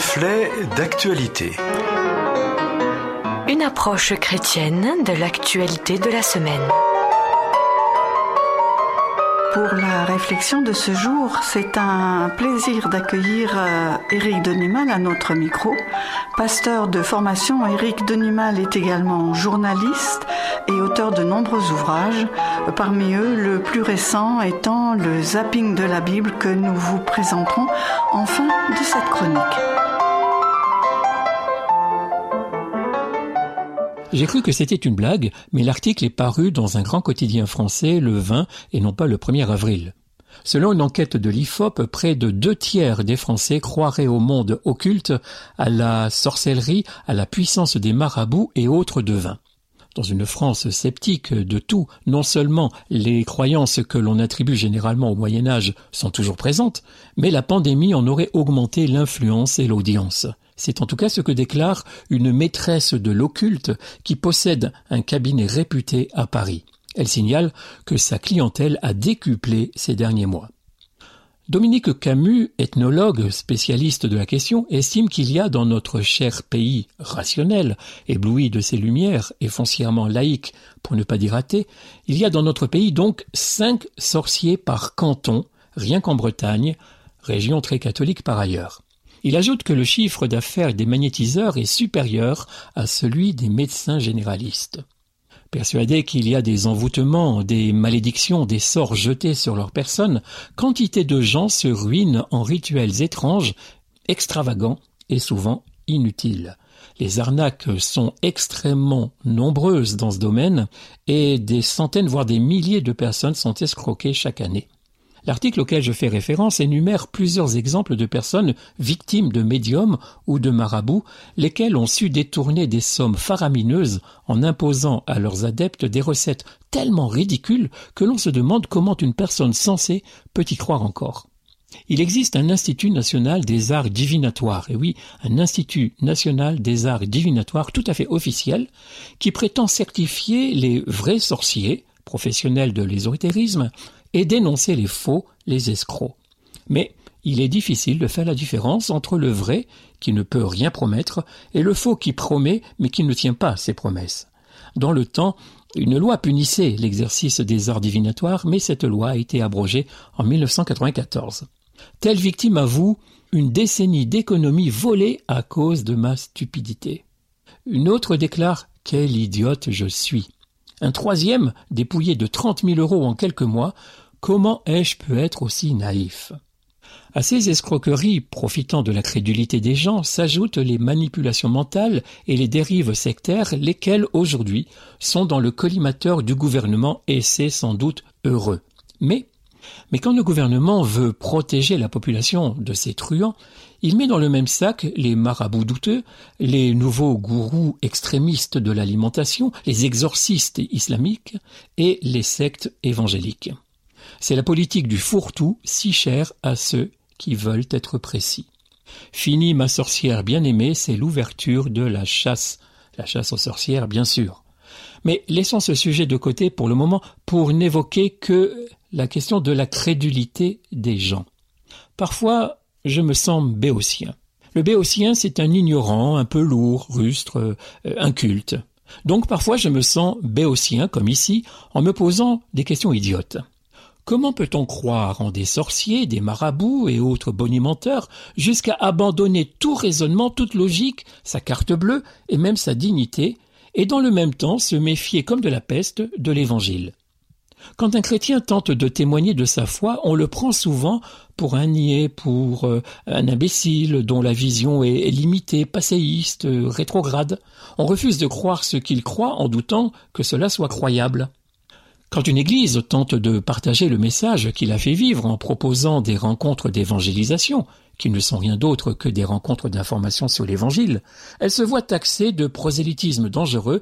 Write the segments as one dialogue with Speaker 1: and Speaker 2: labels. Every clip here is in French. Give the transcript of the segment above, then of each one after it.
Speaker 1: reflet d'actualité.
Speaker 2: Une approche chrétienne de l'actualité de la semaine.
Speaker 3: Pour la réflexion de ce jour, c'est un plaisir d'accueillir euh, Éric Denimal à notre micro. Pasteur de formation, Éric Denimal est également journaliste et auteur de nombreux ouvrages, parmi eux le plus récent étant le zapping de la Bible que nous vous présenterons en fin de cette chronique.
Speaker 4: J'ai cru que c'était une blague, mais l'article est paru dans un grand quotidien français le 20 et non pas le 1er avril. Selon une enquête de l'IFOP, près de deux tiers des Français croiraient au monde occulte, à la sorcellerie, à la puissance des marabouts et autres devins. Dans une France sceptique de tout, non seulement les croyances que l'on attribue généralement au Moyen Âge sont toujours présentes, mais la pandémie en aurait augmenté l'influence et l'audience. C'est en tout cas ce que déclare une maîtresse de l'occulte qui possède un cabinet réputé à Paris. Elle signale que sa clientèle a décuplé ces derniers mois. Dominique Camus, ethnologue spécialiste de la question, estime qu'il y a dans notre cher pays rationnel, ébloui de ses lumières et foncièrement laïque, pour ne pas dire athée, il y a dans notre pays donc cinq sorciers par canton, rien qu'en Bretagne, région très catholique par ailleurs. Il ajoute que le chiffre d'affaires des magnétiseurs est supérieur à celui des médecins généralistes. Persuadés qu'il y a des envoûtements, des malédictions, des sorts jetés sur leur personne, quantité de gens se ruinent en rituels étranges, extravagants et souvent inutiles. Les arnaques sont extrêmement nombreuses dans ce domaine et des centaines voire des milliers de personnes sont escroquées chaque année. L'article auquel je fais référence énumère plusieurs exemples de personnes victimes de médiums ou de marabouts, lesquels ont su détourner des sommes faramineuses en imposant à leurs adeptes des recettes tellement ridicules que l'on se demande comment une personne sensée peut y croire encore. Il existe un Institut national des arts divinatoires, et oui, un Institut national des arts divinatoires tout à fait officiel, qui prétend certifier les vrais sorciers, professionnels de l'ésotérisme, et dénoncer les faux, les escrocs. Mais il est difficile de faire la différence entre le vrai, qui ne peut rien promettre, et le faux qui promet, mais qui ne tient pas ses promesses. Dans le temps, une loi punissait l'exercice des arts divinatoires, mais cette loi a été abrogée en 1994. Telle victime avoue une décennie d'économie volée à cause de ma stupidité. Une autre déclare Quel idiote je suis. Un troisième, dépouillé de trente mille euros en quelques mois, comment ai-je pu être aussi naïf? À ces escroqueries profitant de la crédulité des gens s'ajoutent les manipulations mentales et les dérives sectaires, lesquelles aujourd'hui sont dans le collimateur du gouvernement et c'est sans doute heureux. Mais mais quand le gouvernement veut protéger la population de ces truands, il met dans le même sac les marabouts douteux, les nouveaux gourous extrémistes de l'alimentation, les exorcistes islamiques et les sectes évangéliques. C'est la politique du fourre-tout si chère à ceux qui veulent être précis. Fini ma sorcière bien-aimée, c'est l'ouverture de la chasse. La chasse aux sorcières, bien sûr. Mais laissons ce sujet de côté pour le moment pour n'évoquer que la question de la crédulité des gens. Parfois, je me sens béotien. Le béotien, c'est un ignorant, un peu lourd, rustre, euh, inculte. Donc parfois je me sens béotien, comme ici, en me posant des questions idiotes. Comment peut-on croire en des sorciers, des marabouts et autres bonimenteurs jusqu'à abandonner tout raisonnement, toute logique, sa carte bleue et même sa dignité, et dans le même temps se méfier comme de la peste de l'Évangile? Quand un chrétien tente de témoigner de sa foi, on le prend souvent pour un niais, pour euh, un imbécile dont la vision est, limitée, passéiste, euh, rétrograde. On refuse de croire ce qu'il croit en doutant que cela soit croyable. Quand une Église tente de partager le message qu'il a fait vivre en proposant des rencontres d'évangélisation, qui ne sont rien d'autre que des rencontres d'information sur l'Évangile, elle se voit taxée de prosélytisme dangereux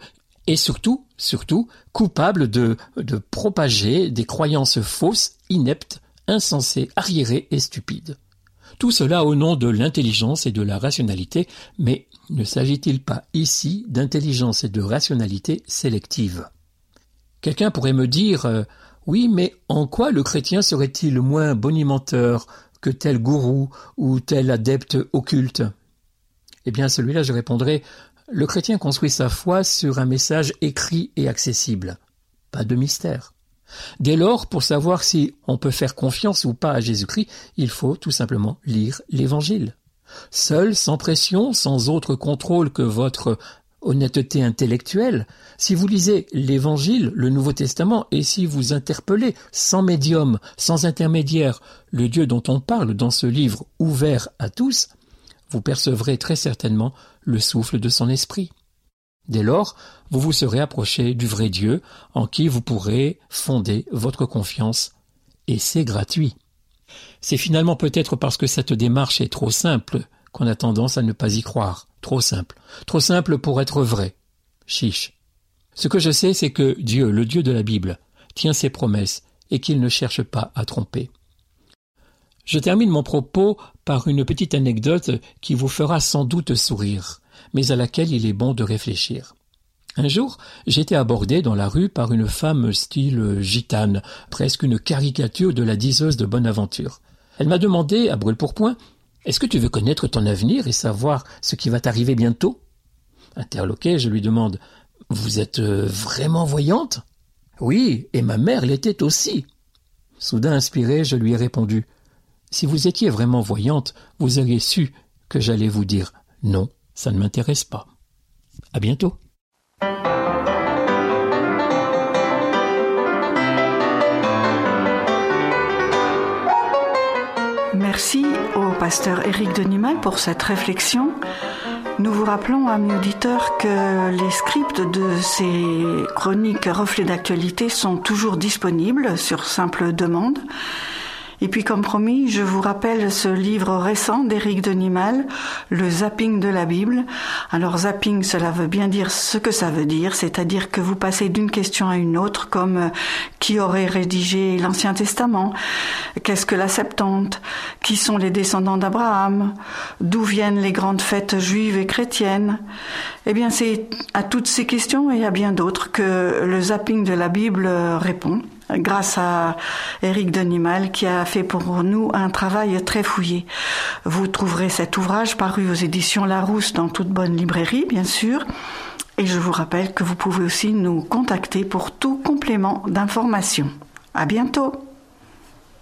Speaker 4: et surtout, surtout, coupable de, propager des croyances fausses, ineptes, insensées, arriérées et stupides. Tout cela au nom de l'intelligence et de la rationalité, mais ne s'agit-il pas ici d'intelligence et de rationalité sélective? Quelqu'un pourrait me dire euh, Oui, mais en quoi le chrétien serait-il moins bonimenteur que tel gourou ou tel adepte occulte? Eh bien, celui-là, je répondrai, le chrétien construit sa foi sur un message écrit et accessible. Pas de mystère. Dès lors, pour savoir si on peut faire confiance ou pas à Jésus-Christ, il faut tout simplement lire l'Évangile. Seul, sans pression, sans autre contrôle que votre honnêteté intellectuelle, si vous lisez l'Évangile, le Nouveau Testament, et si vous interpellez, sans médium, sans intermédiaire, le Dieu dont on parle dans ce livre ouvert à tous, vous percevrez très certainement le souffle de son esprit. Dès lors, vous vous serez approché du vrai Dieu en qui vous pourrez fonder votre confiance, et c'est gratuit. C'est finalement peut-être parce que cette démarche est trop simple qu'on a tendance à ne pas y croire. Trop simple. Trop simple pour être vrai. Chiche. Ce que je sais, c'est que Dieu, le Dieu de la Bible, tient ses promesses et qu'il ne cherche pas à tromper. Je termine mon propos par une petite anecdote qui vous fera sans doute sourire, mais à laquelle il est bon de réfléchir. Un jour, j'étais abordé dans la rue par une femme style gitane, presque une caricature de la diseuse de bonne aventure. Elle m'a demandé, à brûle-pourpoint, Est-ce que tu veux connaître ton avenir et savoir ce qui va t'arriver bientôt? Interloqué, je lui demande Vous êtes euh, vraiment voyante? Oui, et ma mère l'était aussi. Soudain inspiré, je lui ai répondu Si vous étiez vraiment voyante, vous auriez su que j'allais vous dire non, ça ne m'intéresse pas. À bientôt.
Speaker 3: Merci au pasteur Éric Denimal pour cette réflexion. Nous vous rappelons, amis auditeurs, que les scripts de ces chroniques reflets d'actualité sont toujours disponibles sur simple demande. Et puis, comme promis, je vous rappelle ce livre récent d'Éric Denimal, Le zapping de la Bible. Alors, zapping, cela veut bien dire ce que ça veut dire, c'est-à-dire que vous passez d'une question à une autre, comme euh, qui aurait rédigé l'Ancien Testament, qu'est-ce que la Septante, qui sont les descendants d'Abraham, d'où viennent les grandes fêtes juives et chrétiennes? Eh bien, c'est à toutes ces questions et à bien d'autres que le zapping de la Bible répond grâce à Éric Denimal qui a fait pour nous un travail très fouillé. Vous trouverez cet ouvrage paru aux éditions Larousse dans toute bonne librairie, bien sûr. Et je vous rappelle que vous pouvez aussi nous contacter pour tout complément d'information. À bientôt!